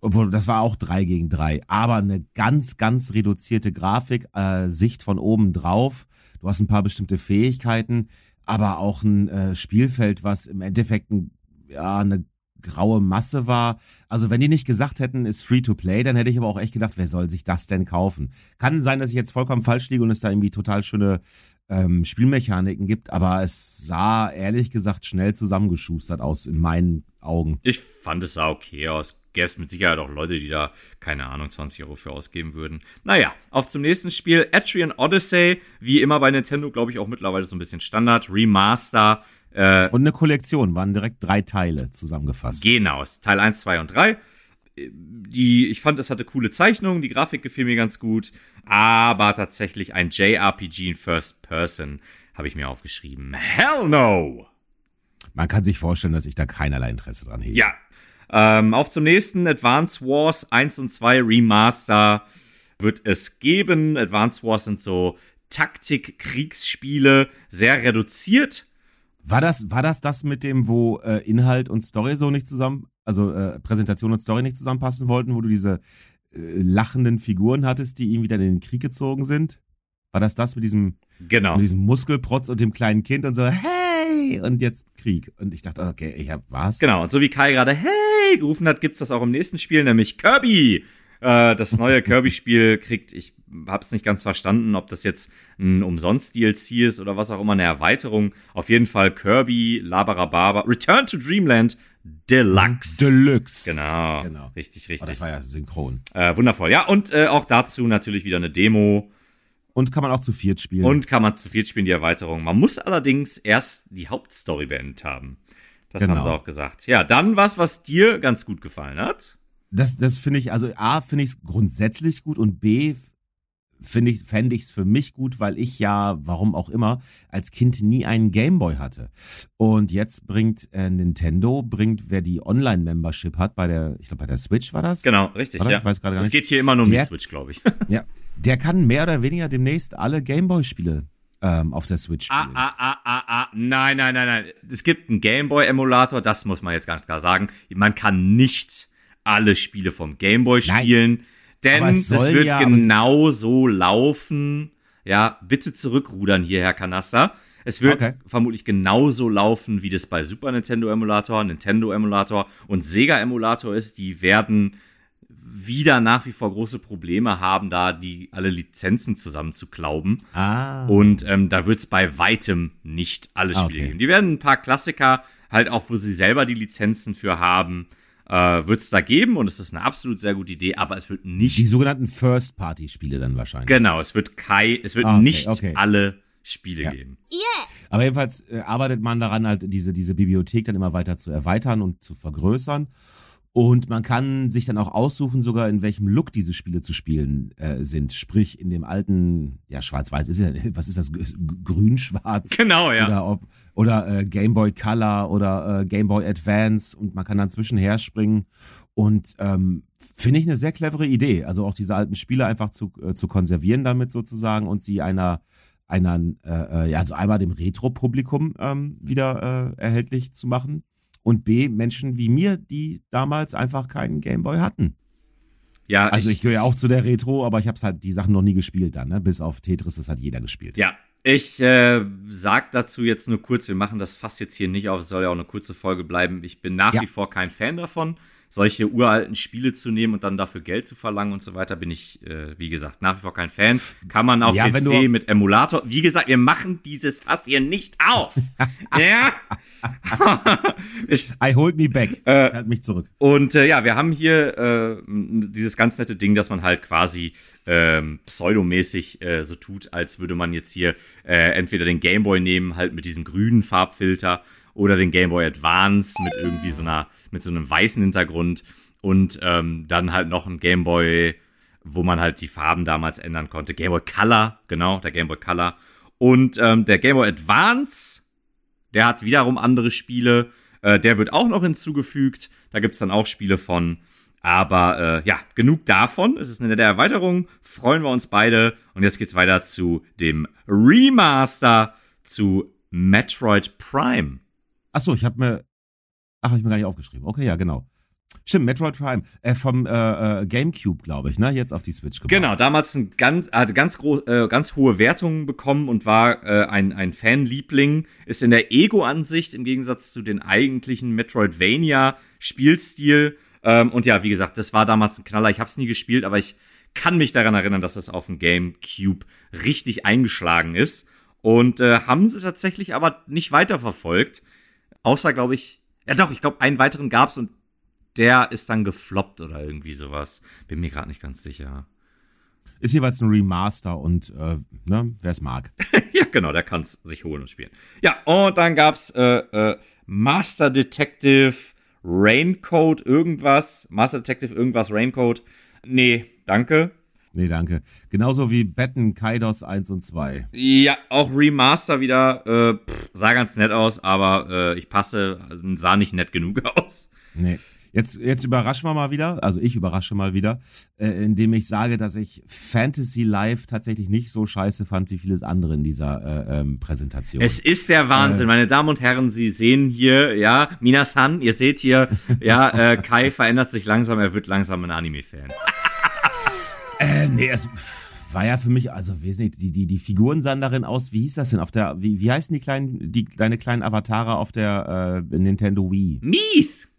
Obwohl, das war auch drei gegen drei. Aber eine ganz, ganz reduzierte Grafik, äh, Sicht von oben drauf. Du hast ein paar bestimmte Fähigkeiten, aber auch ein äh, Spielfeld, was im Endeffekt ein, ja, eine graue Masse war. Also wenn die nicht gesagt hätten, ist free to play, dann hätte ich aber auch echt gedacht, wer soll sich das denn kaufen? Kann sein, dass ich jetzt vollkommen falsch liege und es da irgendwie total schöne ähm, Spielmechaniken gibt, aber es sah ehrlich gesagt schnell zusammengeschustert aus in meinen Augen. Ich fand es sah okay aus. Gäbe es mit Sicherheit auch Leute, die da, keine Ahnung, 20 Euro für ausgeben würden. Naja, auf zum nächsten Spiel. Atrian Odyssey, wie immer bei Nintendo, glaube ich, auch mittlerweile so ein bisschen Standard. Remaster äh, und eine Kollektion, waren direkt drei Teile zusammengefasst. Genau, Teil 1, 2 und 3. die, ich fand, es hatte coole Zeichnungen, die Grafik gefiel mir ganz gut, aber tatsächlich ein JRPG in First Person habe ich mir aufgeschrieben. Hell no! Man kann sich vorstellen, dass ich da keinerlei Interesse dran hege. Ja. Ähm, auf zum nächsten Advance Wars 1 und 2 Remaster wird es geben. Advance Wars sind so Taktik-Kriegsspiele, sehr reduziert. War das, war das das mit dem, wo äh, Inhalt und Story so nicht zusammen, also äh, Präsentation und Story nicht zusammenpassen wollten, wo du diese äh, lachenden Figuren hattest, die irgendwie dann in den Krieg gezogen sind? War das das mit diesem, Genau. mit diesem Muskelprotz und dem kleinen Kind und so, hey, und jetzt Krieg. Und ich dachte, okay, ich hab was? Genau, und so wie Kai gerade Hey gerufen hat, gibt's das auch im nächsten Spiel, nämlich Kirby. Äh, das neue Kirby-Spiel kriegt, ich hab's nicht ganz verstanden, ob das jetzt ein Umsonst-DLC ist oder was auch immer, eine Erweiterung. Auf jeden Fall Kirby, Labarababa, Return to Dreamland Deluxe. Deluxe. Genau, Genau. richtig, Oh, richtig. das war ja synchron. äh, wundervoll. Ja, und äh, auch dazu natürlich wieder eine Demo. Und kann man auch zu viert spielen. Und kann man zu viert spielen, die Erweiterung. Man muss allerdings erst die Hauptstory beendet haben. Das Genau. haben sie auch gesagt. Ja, dann was, was dir ganz gut gefallen hat. Das, das finde ich, also A, finde ich es grundsätzlich gut und B, finde ich, fände ich es für mich gut, weil ich ja, warum auch immer, als Kind nie einen Gameboy hatte. Und jetzt bringt äh, Nintendo, bringt, wer die Online-Membership hat, bei der, ich glaube, bei der Switch war das? Genau, richtig. Ja. ich weiß gerade gar Es nicht. geht hier immer nur um Der- die Switch, glaube ich. Ja, der kann mehr oder weniger demnächst alle Gameboy-Spiele ähm, auf der Switch ah, spielen. ah, ah, ah, ah. Nein, nein, nein, nein. Es gibt einen Gameboy-Emulator, das muss man jetzt ganz klar sagen. Man kann nicht alle Spiele vom Gameboy spielen, denn es es, wird ja, genau so laufen. Ja, bitte zurückrudern hier, Herr Kanaster. Es wird Okay. vermutlich genauso laufen, wie das bei Super Nintendo Emulator, Nintendo Emulator und Sega Emulator ist. Die werden wieder nach wie vor große Probleme haben, da die alle Lizenzen zusammen zu klauben. Ah. Und ähm, da wird es bei weitem nicht alle Ah, Spiele okay. geben. Die werden ein paar Klassiker, halt auch, wo sie selber die Lizenzen für haben, äh, wird es da geben. Und es ist eine absolut sehr gute Idee, aber es wird nicht. die sogenannten First-Party-Spiele dann wahrscheinlich. genau, es wird Kai, es wird Ah, okay, nicht okay. alle Spiele Ja. geben. Aber jedenfalls äh, arbeitet man daran, halt diese, diese Bibliothek dann immer weiter zu erweitern und zu vergrößern. Und man kann sich dann auch aussuchen, sogar in welchem Look diese Spiele zu spielen äh, sind. Sprich, in dem alten, ja, schwarz-weiß ist ja, was ist das, grün-schwarz? Genau, ja. Oder, ob, oder äh, Game Boy Color oder äh, Game Boy Advance und man kann dann zwischenher springen. Und ähm, finde ich eine sehr clevere Idee. Also auch diese alten Spiele einfach zu, äh, zu konservieren damit sozusagen und sie einer, einer äh, äh, ja, also einmal dem Retro-Publikum ähm, wieder äh, erhältlich zu machen. Und B, Menschen wie mir, die damals einfach keinen Game Boy hatten. Ja, Also ich gehöre ja auch zu der Retro, aber ich habe halt die Sachen noch nie gespielt dann, ne? Bis auf Tetris, das hat jeder gespielt. Ja, ich äh, sag dazu jetzt nur kurz, wir machen das fast jetzt hier nicht auf, es soll ja auch eine kurze Folge bleiben. Ich bin nach Ja. wie vor kein Fan davon, solche uralten Spiele zu nehmen und dann dafür Geld zu verlangen und so weiter, bin ich, äh, wie gesagt, nach wie vor kein Fan. Kann man auf Ja, PC mit Emulator. Wie gesagt, wir machen dieses Fass hier nicht auf. ja. ich, I hold me back. Äh, halt mich zurück. und äh, ja, wir haben hier äh, dieses ganz nette Ding, dass man halt quasi ähm, pseudomäßig äh, so tut, als würde man jetzt hier äh, entweder den Gameboy nehmen, halt mit diesem grünen Farbfilter, oder den Gameboy Advance mit irgendwie so einer, mit so einem weißen Hintergrund und ähm, dann halt noch ein Gameboy, wo man halt die Farben damals ändern konnte. Gameboy Color, genau, der Gameboy Color. Und ähm, der Gameboy Advance, der hat wiederum andere Spiele. Äh, der wird auch noch hinzugefügt. Da gibt's dann auch Spiele von. Aber äh, ja, genug davon. Es ist eine nette Erweiterung. Freuen wir uns beide. Und jetzt geht's weiter zu dem Remaster zu Metroid Prime. Achso, ich habe mir. Ach, habe ich mir gar nicht aufgeschrieben. Okay, ja, genau. Stimmt, Metroid Prime. Äh, vom äh, äh, GameCube, glaube ich, ne? Jetzt auf die Switch gebracht. Genau, damals ein ganz, hatte ganz, groß, äh, ganz hohe Wertungen bekommen und war äh, ein, ein Fanliebling. Ist in der Ego-Ansicht im Gegensatz zu den eigentlichen Metroidvania-Spielstil. Ähm, und ja, wie gesagt, das war damals ein Knaller. Ich habe es nie gespielt, aber ich kann mich daran erinnern, dass es auf dem GameCube richtig eingeschlagen ist. Und äh, haben sie tatsächlich aber nicht weiterverfolgt. Außer, glaube ich, ja doch, ich glaube, einen weiteren gab's und der ist dann gefloppt oder irgendwie sowas. Bin mir gerade nicht ganz sicher. Ist jeweils ein Remaster und, äh, ne, wer es mag. ja, genau, der kann es sich holen und spielen. Ja, und dann gab's äh, äh, Master Detective Raincoat irgendwas, Master Detective irgendwas Raincoat. Nee, danke. Nee, danke. Genauso wie Betten Kaidos 1 und 2. Ja, auch Remaster wieder. Äh, pff, sah ganz nett aus, aber äh, ich passe, also, sah nicht nett genug aus. Nee. Jetzt, jetzt überraschen wir mal wieder, also ich überrasche mal wieder, äh, indem ich sage, dass ich Fantasy Live tatsächlich nicht so scheiße fand wie vieles andere in dieser äh, ähm, Präsentation. Es ist der Wahnsinn, Äh. meine Damen und Herren. Sie sehen hier, ja, Minasan, ihr seht hier, ja, äh, Kai verändert sich langsam, er wird langsam ein Anime-Fan. Äh, nee, es war ja für mich, also wesentlich, die, die, die Figuren sahen darin aus, wie hieß das denn, auf der, wie, wie heißen die kleinen, die, deine kleinen Avatare auf der äh, Nintendo Wii? Mies!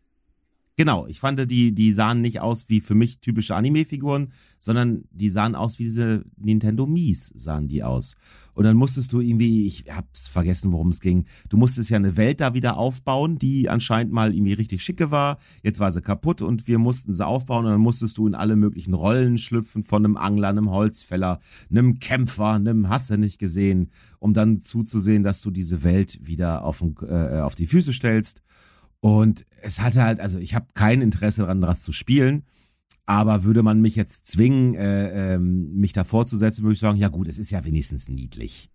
Genau, ich fand, die, die sahen nicht aus wie für mich typische Anime-Figuren, sondern die sahen aus wie diese Nintendo Mies, sahen die aus. Und dann musstest du irgendwie, ich hab's vergessen, worum es ging, du musstest ja eine Welt da wieder aufbauen, die anscheinend mal irgendwie richtig schicke war. Jetzt war sie kaputt und wir mussten sie aufbauen und dann musstest du in alle möglichen Rollen schlüpfen, von einem Angler, einem Holzfäller, einem Kämpfer, einem Hasse nicht gesehen, um dann zuzusehen, dass du diese Welt wieder auf, äh, auf die Füße stellst. Und es hatte halt, also ich habe kein Interesse daran, das zu spielen. Aber würde man mich jetzt zwingen, äh, ähm, mich davor zu setzen, würde ich sagen, ja gut, es ist ja wenigstens niedlich.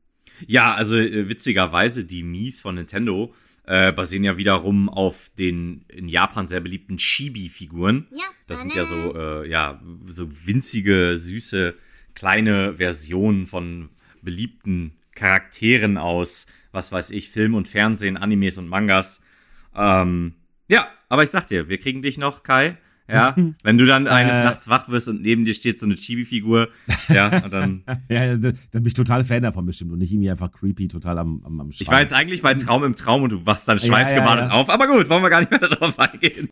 Ja, also äh, witzigerweise, die Mies von Nintendo äh, basieren ja wiederum auf den in Japan sehr beliebten Chibi-Figuren. Ja, Das sind ja so, äh, ja, so winzige, süße, kleine Versionen von beliebten Charakteren aus, was weiß ich, Film und Fernsehen, Animes und Mangas. Ähm, ja, aber ich sag dir, wir kriegen dich noch, Kai. Ja, wenn du dann eines Äh. Nachts wach wirst und neben dir steht so eine Chibi-Figur, ja, und dann. Ja, ja, dann bin ich total Fan davon bestimmt und nicht irgendwie einfach creepy, total am, am, am Ich war jetzt eigentlich bei Traum im Traum und du wachst dann schweißgebadet ja. auf, aber gut, wollen wir gar nicht mehr darauf eingehen.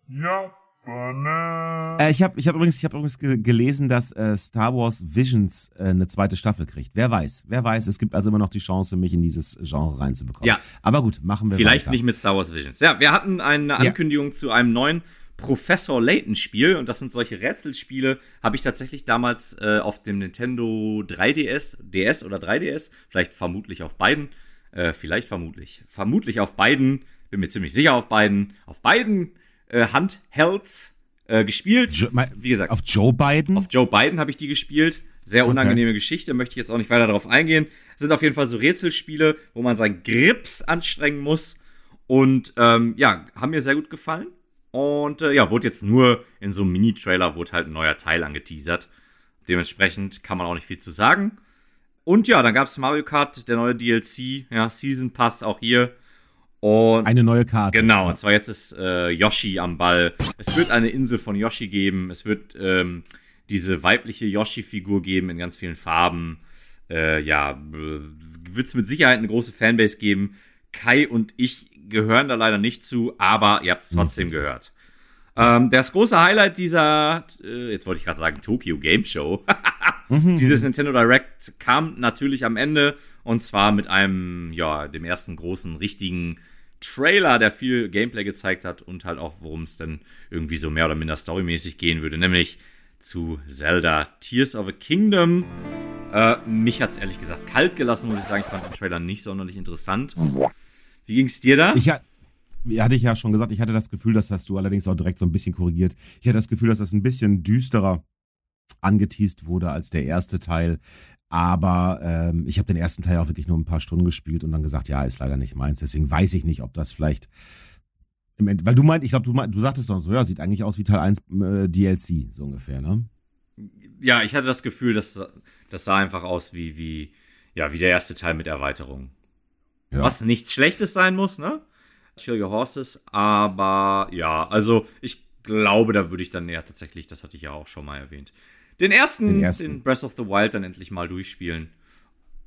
Äh, ich habe ich hab übrigens, ich hab übrigens ge gelesen, dass äh, Star Wars Visions äh, eine zweite Staffel kriegt. Wer weiß, wer weiß. Es gibt also immer noch die Chance, mich in dieses Genre reinzubekommen. Ja. Aber gut, machen wir Vielleicht weiter. nicht mit Star Wars Visions. Ja, wir hatten eine Ankündigung zu einem neuen Professor Layton Spiel und das sind solche Rätselspiele, habe ich tatsächlich damals äh, auf dem Nintendo 3DS, DS oder 3DS, vielleicht vermutlich auf beiden, äh, vielleicht vermutlich, vermutlich auf beiden, bin mir ziemlich sicher auf beiden, auf beiden äh, Handhelds äh, gespielt. Jo Wie gesagt, Auf Joe Biden? auf Joe Biden habe ich die gespielt. Sehr Okay. unangenehme Geschichte, möchte ich jetzt auch nicht weiter darauf eingehen. Sind auf jeden Fall so Rätselspiele, wo man seinen Grips anstrengen muss. Und ähm, ja, haben mir sehr gut gefallen. Und äh, ja, wurde jetzt nur in so einem Mini-Trailer, wurde halt ein neuer Teil angeteasert. Dementsprechend kann man auch nicht viel zu sagen. Und ja, dann gab es Mario Kart, der neue DLC, ja, Season Pass auch hier. Und Eine neue Karte. Genau, und zwar jetzt ist äh, Yoshi am Ball. Es wird eine Insel von Yoshi geben. Es wird ähm, diese weibliche Yoshi-Figur geben in ganz vielen Farben. Äh, ja, wird es mit Sicherheit eine große Fanbase geben. Kai und ich gehören da leider nicht zu, aber ihr habt es trotzdem gehört. Ähm, das große Highlight dieser, äh, jetzt wollte ich gerade sagen, Tokyo Game Show. Dieses Nintendo Direct kam natürlich am Ende und zwar mit einem, ja, dem ersten großen richtigen Trailer, der viel Gameplay gezeigt hat und halt auch, worum es dann irgendwie so mehr oder minder storymäßig gehen würde, nämlich zu Zelda Tears of a Kingdom. Äh, mich hat's ehrlich gesagt kalt gelassen, muss ich sagen. Ich fand den Trailer nicht sonderlich interessant. Wie ging's dir da? Ich hatte ich ja schon gesagt, ich hatte das Gefühl, dass das du allerdings auch direkt so ein bisschen korrigiert. Ich hatte das Gefühl, dass das ein bisschen düsterer angeteased wurde als der erste Teil. Aber ähm, ich habe den ersten Teil auch wirklich nur ein paar Stunden gespielt und dann gesagt, ja, ist leider nicht meins. Deswegen weiß ich nicht, ob das vielleicht im End weil du meint, ich glaube, du, meint, du sagtest doch so, ja, sieht eigentlich aus wie Teil 1 äh, DLC, so ungefähr, ne? ja, ich hatte das Gefühl, dass das sah einfach aus wie, wie, ja, wie der erste Teil mit Erweiterung. Ja. Was nichts Schlechtes sein muss, ne? Chill Your Horses, aber ja, also ich glaube, da würde ich dann eher tatsächlich, das hatte ich ja auch schon mal erwähnt, den ersten, Den ersten. Breath of the Wild dann endlich mal durchspielen.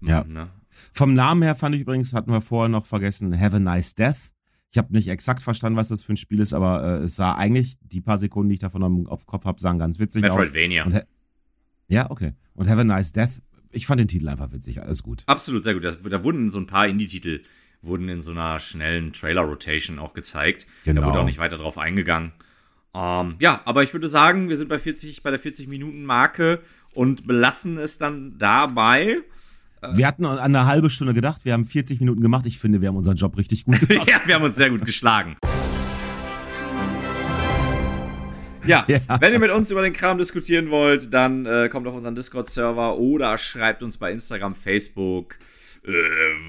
Ja. Ne? Vom Namen her fand ich übrigens, hatten wir vorher noch vergessen, Have a Nice Death. Ich habe nicht exakt verstanden, was das für ein Spiel ist, aber äh, es sah eigentlich, die paar Sekunden, die ich davon am auf Kopf habe, sahen ganz witzig aus. Metroidvania. Und, ha- ja, okay. Und Have a Nice Death, ich fand den Titel einfach witzig, alles gut. Absolut, sehr gut. Da, da wurden so ein paar Indie-Titel, wurden in so einer schnellen Trailer-Rotation auch gezeigt. Genau. Da wurde auch nicht weiter drauf eingegangen. Ähm, ja, aber ich würde sagen, wir sind bei 40, bei der 40-Minuten-Marke und belassen es dann dabei. Wir hatten an eine halbe Stunde gedacht, wir haben 40 Minuten gemacht. Ich finde, wir haben unseren Job richtig gut gemacht. ja, wir haben uns sehr gut geschlagen. Ja, ja, wenn ihr mit uns über den Kram diskutieren wollt, dann äh, kommt auf unseren Discord-Server oder schreibt uns bei Instagram, Facebook, äh,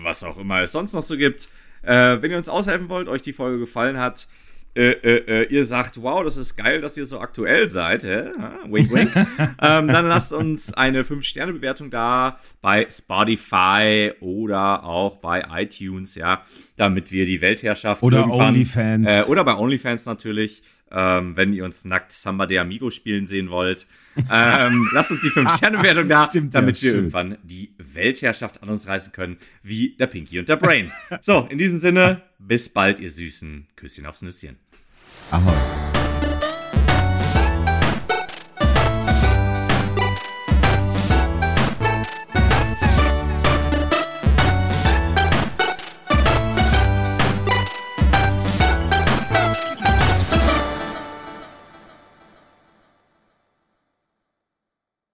was auch immer es sonst noch so gibt. Äh, wenn ihr uns aushelfen wollt, euch die Folge gefallen hat, äh, äh, äh, ihr sagt, wow, das ist geil, dass ihr so aktuell seid, hä? wink, wink. ähm, dann lasst uns eine 5-Sterne-Bewertung da bei Spotify oder auch bei iTunes, ja, damit wir die Weltherrschaft oder OnlyFans äh, oder bei OnlyFans natürlich, ähm, wenn ihr uns nackt Samba de Amigo spielen sehen wollt. ähm, lasst uns die 5-Sterne-Bewertung da, Stimmt, damit ja, wir schön. irgendwann die Weltherrschaft an uns reißen können, wie der Pinky und der Brain. so, in diesem Sinne, bis bald, ihr Süßen. Küsschen aufs Nüsschen. Ahoj.